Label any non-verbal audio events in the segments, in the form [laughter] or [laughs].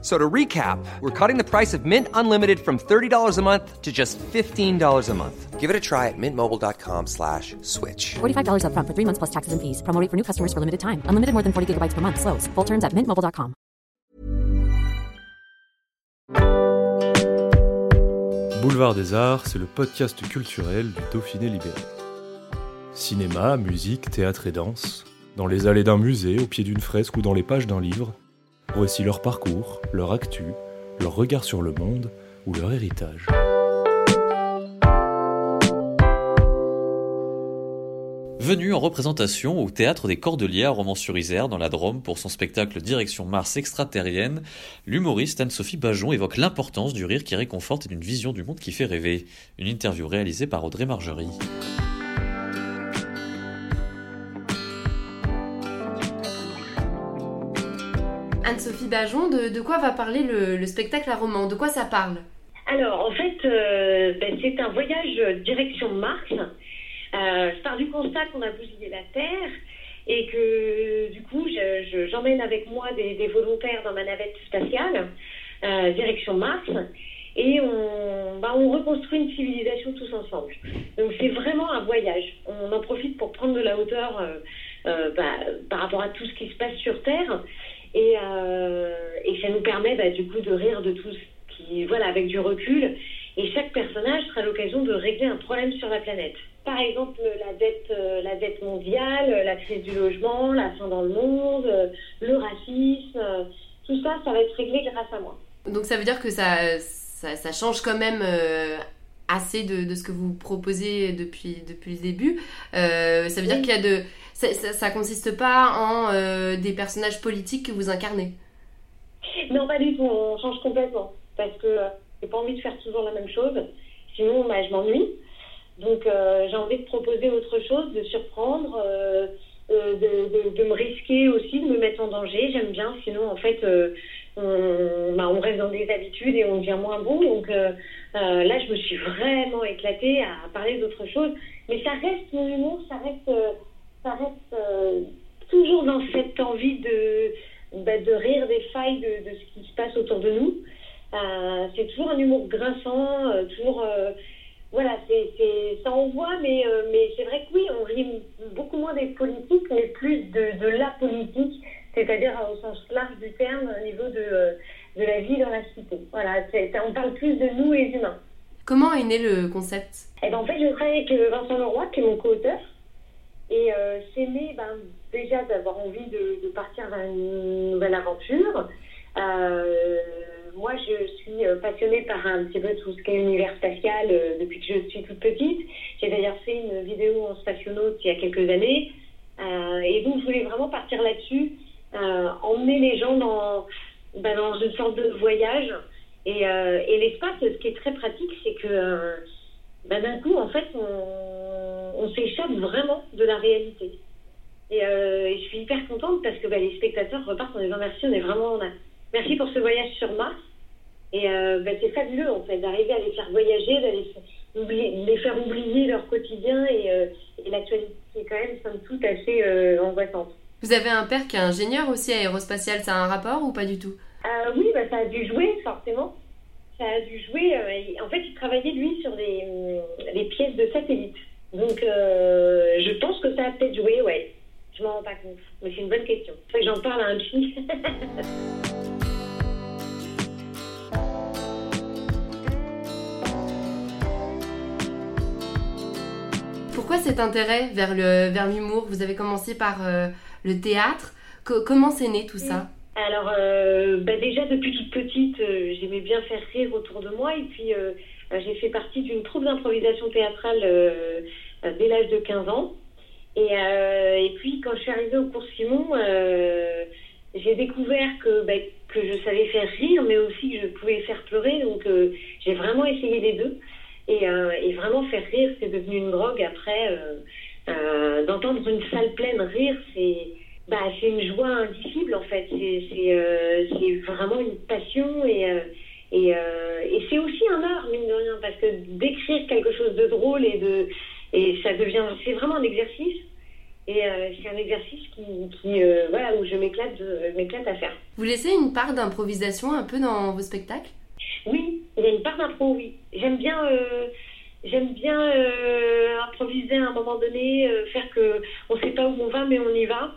So to recap, we're cutting the price of Mint Unlimited from $30 a month to just $15 a month. Give it a try at mintmobile.com slash switch. $45 upfront for three months plus taxes and fees. Promo rate for new customers for limited time. Unlimited more than 40 gigabytes per month. Slows. Full terms at mintmobile.com. Boulevard des Arts, c'est le podcast culturel du Dauphiné libéré. Cinéma, musique, théâtre et danse, dans les allées d'un musée, au pied d'une fresque ou dans les pages d'un livre, voici leur parcours, leur actu, leur regard sur le monde ou leur héritage. Venu en représentation au Théâtre des Cordeliers à Romans-sur-Isère dans la Drôme pour son spectacle Direction Mars extraterrienne, l'humoriste Anne-Sophie Bajon évoque l'importance du rire qui réconforte et d'une vision du monde qui fait rêver. Une interview réalisée par Audrey Margerie. Anne-Sophie Bajon, de, quoi va parler le, le, spectacle à roman De quoi ça parle? Alors, en fait, euh, ben, c'est un voyage direction Mars. Euh, je pars du constat qu'on a bousillé la Terre et que, du coup, j'emmène je, avec moi des, volontaires dans ma navette spatiale, euh, direction Mars. Et on, bah, on reconstruit une civilisation tous ensemble. Donc c'est vraiment un voyage. On en profite pour prendre de la hauteur bah, par rapport à tout ce qui se passe sur Terre. Et, euh, et, ça nous permet bah, du coup de rire de tout ce qui, voilà, avec du recul. Et chaque personnage sera l'occasion de régler un problème sur la planète. Par exemple, la dette, euh, la dette mondiale, la crise du logement, la faim dans le monde, euh, le racisme, euh, tout ça, ça va être réglé grâce à moi. Donc ça veut dire que ça, ça, ça change quand même euh, assez de, de, ce que vous proposez depuis, depuis le début. Euh, ça veut dire qu'il y a de ça, ça, consiste pas en euh, des personnages politiques que vous incarnez. Non, pas du tout. On change complètement parce que euh, j'ai pas envie de faire toujours la même chose. Sinon, bah, je m'ennuie. Donc, euh, j'ai envie de proposer autre chose, de surprendre, euh, de, de, me risquer aussi, de me mettre en danger. J'aime bien. Sinon, en fait, on, bah, on, reste dans des habitudes et on devient moins bon. Donc, là, je me suis [laughs] vraiment éclatée à parler d'autre chose. Mais ça reste mon humour, ça reste ça reste euh, toujours dans cette envie de, bah, de rire des failles de, de, ce qui se passe autour de nous. Euh, c'est toujours un humour grinçant, euh, toujours. voilà, c'est, c'est, ça envoie, mais, mais c'est vrai que oui, on rit beaucoup moins des politiques, mais plus de, de la politique, c'est-à-dire au sens large du terme, au niveau de, de la vie dans la cité. Voilà, on parle plus de nous, les humains. Comment est né le concept? Eh ben, En fait, je travaille avec Vincent Leroy, qui est mon co-auteur. Et euh, c'est né ben, déjà d'avoir envie de, partir vers une nouvelle aventure. Euh, moi, je suis passionnée par un petit peu tout ce qui est univers spatial euh, depuis que je suis toute petite. J'ai d'ailleurs fait une vidéo en spationaute il y a quelques années. Euh, et donc, je voulais vraiment partir là-dessus, euh, emmener les gens dans, ben, dans une sorte de voyage. Et, et l'espace, ce qui est très pratique, c'est que ben, d'un coup, en fait, on, on s'échappe vraiment de la réalité. Et, euh, et, je suis hyper contente parce que ben, les spectateurs repartent en disant merci, on est vraiment. On a... Merci pour ce voyage sur Mars. Et euh, ben, c'est fabuleux, en fait, d'arriver à les faire voyager, d'aller les faire oublier leur quotidien et, euh, et l'actualité est quand même, somme toute, assez angoissante. Vous avez un père qui est ingénieur aussi aérospatial, ça a un rapport ou pas du tout? Oui, ben, ça a dû jouer, forcément ça a dû jouer. En fait, il travaillait lui sur des, des pièces de satellite. Donc, euh, je pense que ça a peut-être joué, ouais. Je m'en rends pas compte. Mais c'est une bonne question. C'est que j'en parle à un petit. [laughs] Pourquoi cet intérêt vers le vers l'humour? Vous avez commencé par euh, le théâtre. Co comment c'est né tout ça? Alors, euh, bah déjà depuis toute petite, j'aimais bien faire rire autour de moi. Et puis, j'ai fait partie d'une troupe d'improvisation théâtrale dès l'âge de 15 ans. Et, et, puis, quand je suis arrivée au cours Simon, j'ai découvert que, bah, que je savais faire rire, mais aussi que je pouvais faire pleurer. Donc, j'ai vraiment essayé les deux. Et, et, vraiment faire rire, c'est devenu une drogue. Après, d'entendre une salle pleine rire, c'est bah, une joie indicible en fait. C'est et vraiment une passion et et, et c'est aussi un art mine de rien parce que d'écrire quelque chose de drôle et de et ça devient c'est vraiment un exercice et c'est un exercice qui, qui voilà où je m'éclate m'éclate à faire. Vous laissez une part d'improvisation un peu dans vos spectacles? Oui, il y a une part d'impro, oui. J'aime bien j'aime bien euh, improviser à un moment donné, euh, faire que on sait pas où on va, mais on y va.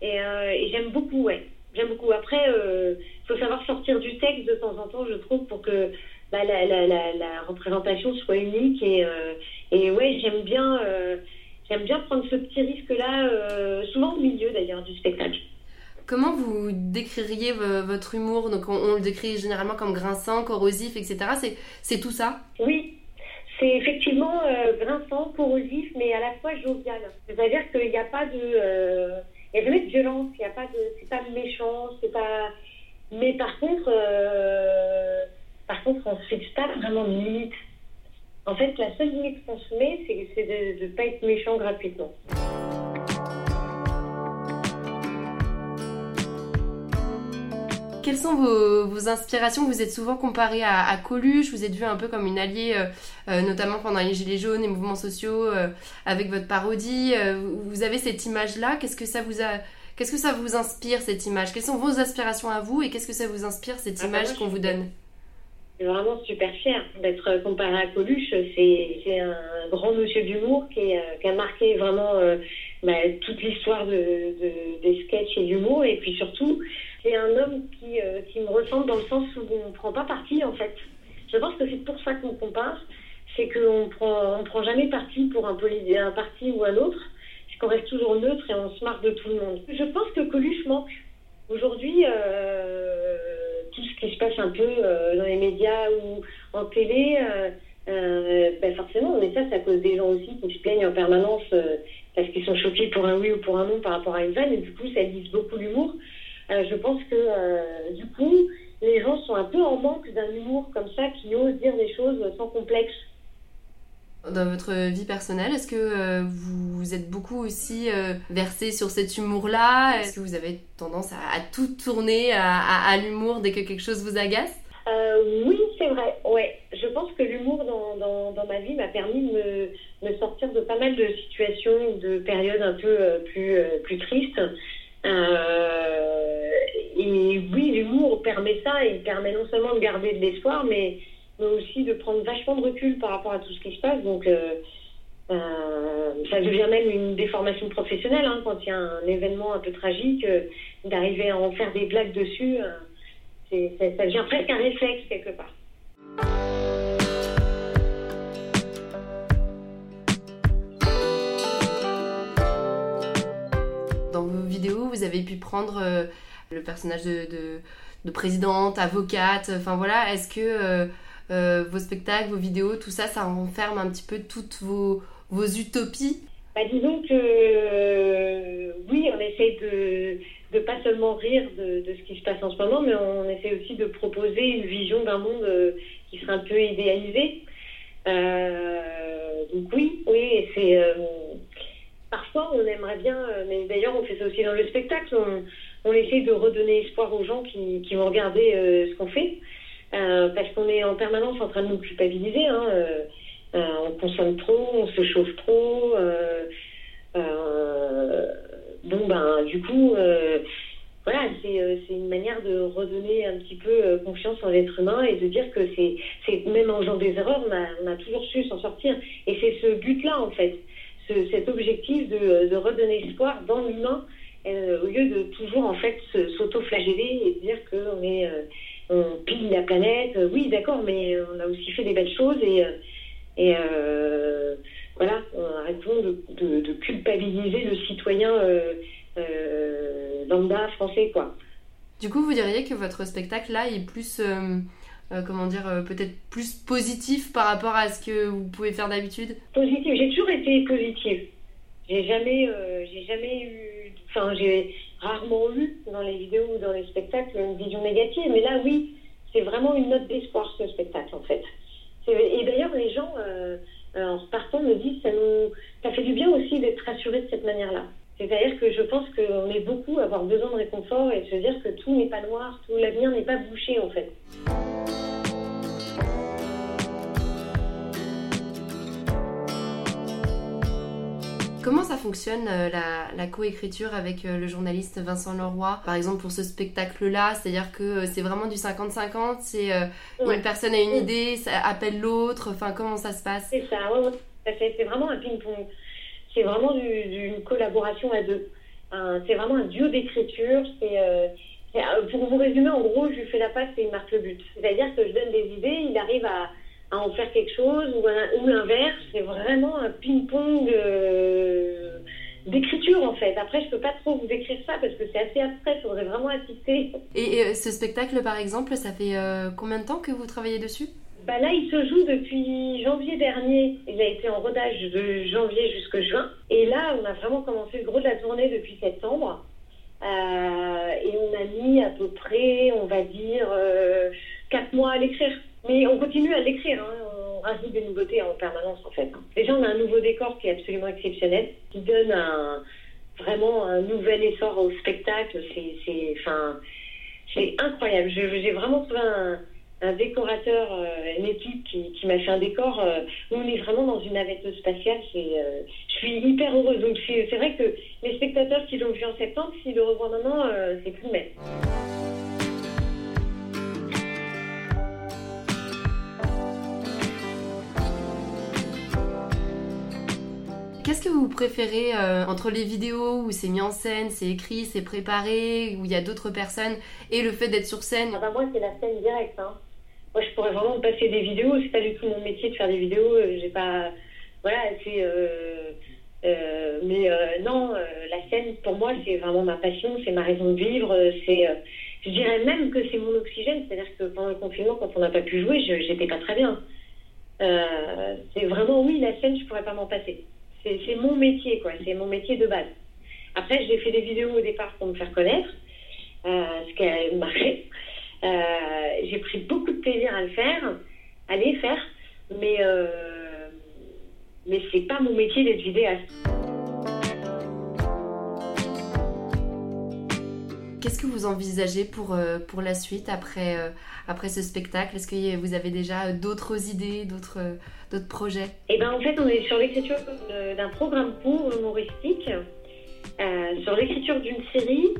Et, euh, et j'aime beaucoup, ouais. J'aime beaucoup. Après, il faut savoir sortir du texte de temps en temps, je trouve, pour que bah, la, la, la, la, représentation soit unique. Et, et ouais, j'aime bien, j'aime bien prendre ce petit risque-là, souvent au milieu d'ailleurs du spectacle. Comment vous décririez votre humour? Donc on, on, le décrit généralement comme grinçant, corrosif, etc. C'est tout ça? Oui, c'est effectivement euh, grinçant, corrosif, mais à la fois jovial. C'est-à-dire qu'il n'y a pas de, euh, il y a jamais de violence, il n'y a pas de, c'est pas méchant, c'est pas. Mais par contre, euh, par contre, on se fixe pas vraiment de limite. En fait, la seule limite qu'on se met, c'est de ne pas être méchant gratuitement. Quelles sont vos, inspirations? Vous êtes souvent comparé à, Coluche, vous êtes vu un peu comme une alliée, euh, euh, notamment pendant les Gilets jaunes et mouvements sociaux, euh, avec votre parodie. vous avez cette image-là. Qu'est-ce que ça vous a Qu'est-ce que ça vous inspire cette image? Quelles sont vos aspirations à vous et qu'est-ce que ça vous inspire cette ah, bah, image qu'on vous donne? Je suis vraiment super fière d'être comparé à Coluche. C'est un grand monsieur d'humour qui, qui, a marqué vraiment bah, toute l'histoire de, des sketchs et d'humour. Et puis surtout, c'est un homme qui, euh, qui me ressemble dans le sens où on ne prend pas parti, en fait. Je pense que c'est pour ça qu'on compare, c'est qu'on prend, on prend jamais parti pour un, parti ou un autre, qu'on reste toujours neutre et on se marre de tout le monde. Je pense que Coluche manque. Aujourd'hui, euh, tout ce qui se passe un peu euh, dans les médias ou en télé, ben forcément, mais ça, c'est à cause des gens aussi qui se plaignent en permanence parce qu'ils sont choqués pour un oui ou pour un non par rapport à une vanne, et du coup, ça lise beaucoup l'humour. Euh, je pense que euh, du coup, les gens sont un peu en manque d'un humour comme ça qui ose dire des choses sans complexe. Dans votre vie personnelle, est-ce que euh, vous êtes beaucoup aussi versé sur cet humour-là? Est-ce que vous avez tendance à, tout tourner à, l'humour dès que quelque chose vous agace? Oui, c'est vrai. Ouais, je pense que l'humour dans, dans, ma vie m'a permis de me, me, sortir de pas mal de situations, de périodes un peu plus, plus tristes. Euh, et oui, l'humour permet ça, il permet non seulement de garder de l'espoir, mais, mais, aussi de prendre vachement de recul par rapport à tout ce qui se passe. Donc, euh, euh, ça devient même une déformation professionnelle hein, quand il y a un événement un peu tragique, d'arriver à en faire des blagues dessus, ça, ça devient presque un réflexe quelque part. Vous avez pu prendre euh, le personnage de, de, présidente, avocate, enfin voilà, est-ce que euh, euh, vos spectacles, vos vidéos, tout ça, ça renferme un petit peu toutes vos, vos utopies? Bah, Disons que oui, on essaie de de pas seulement rire de, de, ce qui se passe en ce moment, mais on essaie aussi de proposer une vision d'un monde qui serait un peu idéalisé. donc oui, oui, c'est on aimerait bien, euh, mais d'ailleurs on fait ça aussi dans le spectacle, on, essaie de redonner espoir aux gens qui, vont regarder euh, ce qu'on fait, euh, parce qu'on est en permanence en train de nous culpabiliser. Hein, on consomme trop, on se chauffe trop. bon ben du coup voilà, c'est une manière de redonner un petit peu confiance en l'être humain et de dire que c'est même en faisant des erreurs, on a toujours su s'en sortir. Et c'est ce but-là, en fait cet objectif de, redonner espoir dans l'humain euh, au lieu de toujours en fait s'auto-flageller et dire qu'on est euh, on pille la planète. Oui, d'accord, mais on a aussi fait des belles choses et, euh, et voilà, arrêtons de, culpabiliser le citoyen lambda français, quoi. Du coup, vous diriez que votre spectacle là est plus euh, comment dire, euh, peut-être plus positif par rapport à ce que vous pouvez faire d'habitude Positif, j'ai toujours été positive. J'ai jamais, euh, j'ai jamais eu, enfin, j'ai rarement eu dans les vidéos ou dans les spectacles une vision négative, mais là, oui, c'est vraiment une note d'espoir ce spectacle en fait. Et d'ailleurs, les gens, en repartant, me disent ça nous, ça fait du bien aussi d'être rassurés de cette manière-là. C'est-à-dire que je pense qu'on est beaucoup à avoir besoin de réconfort et se dire que tout n'est pas noir, tout l'avenir n'est pas bouché en fait. Comment ça fonctionne euh, la, la coécriture avec euh, le journaliste Vincent Leroy Par exemple pour ce spectacle-là, c'est-à-dire que euh, c'est vraiment du 50-50, c'est Ouais. une personne a une Mm. idée, ça appelle l'autre, enfin comment ça se passe? C'est ça, ouais, ouais. C'est vraiment un ping-pong. C'est vraiment du- d'une collaboration à deux. C'est vraiment un duo d'écriture. Pour vous résumer, en gros, je lui fais la passe et il marque le but. C'est-à-dire que je donne des idées, il arrive à, à en faire quelque chose ou, l'inverse. C'est vraiment un ping-pong euh, d'écriture en fait. Après, je peux pas trop vous décrire ça parce que c'est assez abstrait. Il faudrait vraiment assister. [laughs] Et euh, ce spectacle par exemple, ça fait euh, combien de temps que vous travaillez dessus? Bah là, il se joue depuis janvier dernier. Il a été en rodage de janvier jusqu'à juin. Et là, on a vraiment commencé le gros de la tournée depuis septembre. Euh, et on a mis à peu près, on va dire, euh, quatre mois à l'écrire. Mais on continue à l'écrire. hein. On rajoute des nouveautés en permanence, en fait. Déjà, on a un nouveau décor qui est absolument exceptionnel, qui donne un, vraiment un nouvel essor au spectacle. C'est, incroyable. J'ai vraiment trouvé un, décorateur, euh, une équipe qui, m'a fait un décor euh, où on est vraiment dans une navette spatiale. Euh, je suis hyper heureuse. Donc c'est c'est vrai que les spectateurs qui l'ont vu en septembre, s'ils le revoient maintenant, euh, c'est plus le même. Qu'est-ce que vous préférez euh, entre les vidéos où c'est mis en scène, c'est écrit, c'est préparé, où il y a d'autres personnes, et le fait d'être sur scène? Ah bah moi, c'est la scène directe. Hein. Moi, je pourrais vraiment me passer des vidéos. C'est pas du tout mon métier de faire des vidéos. Euh, J'ai pas. Voilà, c'est. euh, mais non, la scène, pour moi, c'est vraiment ma passion, c'est ma raison de vivre. C'est. je dirais même que c'est mon oxygène. C'est-à-dire que pendant le confinement, quand on n'a pas pu jouer, j'étais pas très bien. C'est vraiment, oui, la scène, je pourrais pas m'en passer. C'est mon métier, quoi. C'est mon métier de base. Après, j'ai fait des vidéos au départ pour me faire connaître, euh, ce qui a marché. Euh, j'ai pris beaucoup de plaisir à le faire, à les faire, mais euh, mais c'est pas mon métier d'être vidéaste. Qu'est-ce que vous envisagez pour, euh, pour la suite après, euh, après ce spectacle? Est-ce que vous avez déjà euh, d'autres idées, d'autres d'autres projets? Et ben en fait, on est sur l'écriture d'un programme court humoristique, euh, sur l'écriture d'une série,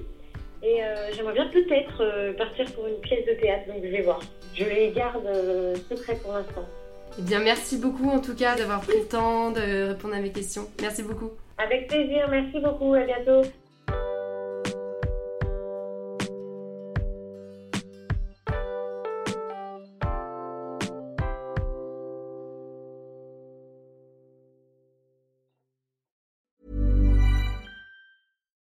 et euh, j'aimerais bien peut-être euh, partir pour une pièce de théâtre, donc je vais voir. Je les garde secrets pour l'instant. Eh bien, merci beaucoup en tout cas d'avoir pris le temps de répondre à mes questions. Merci beaucoup. Avec plaisir, merci beaucoup, à bientôt.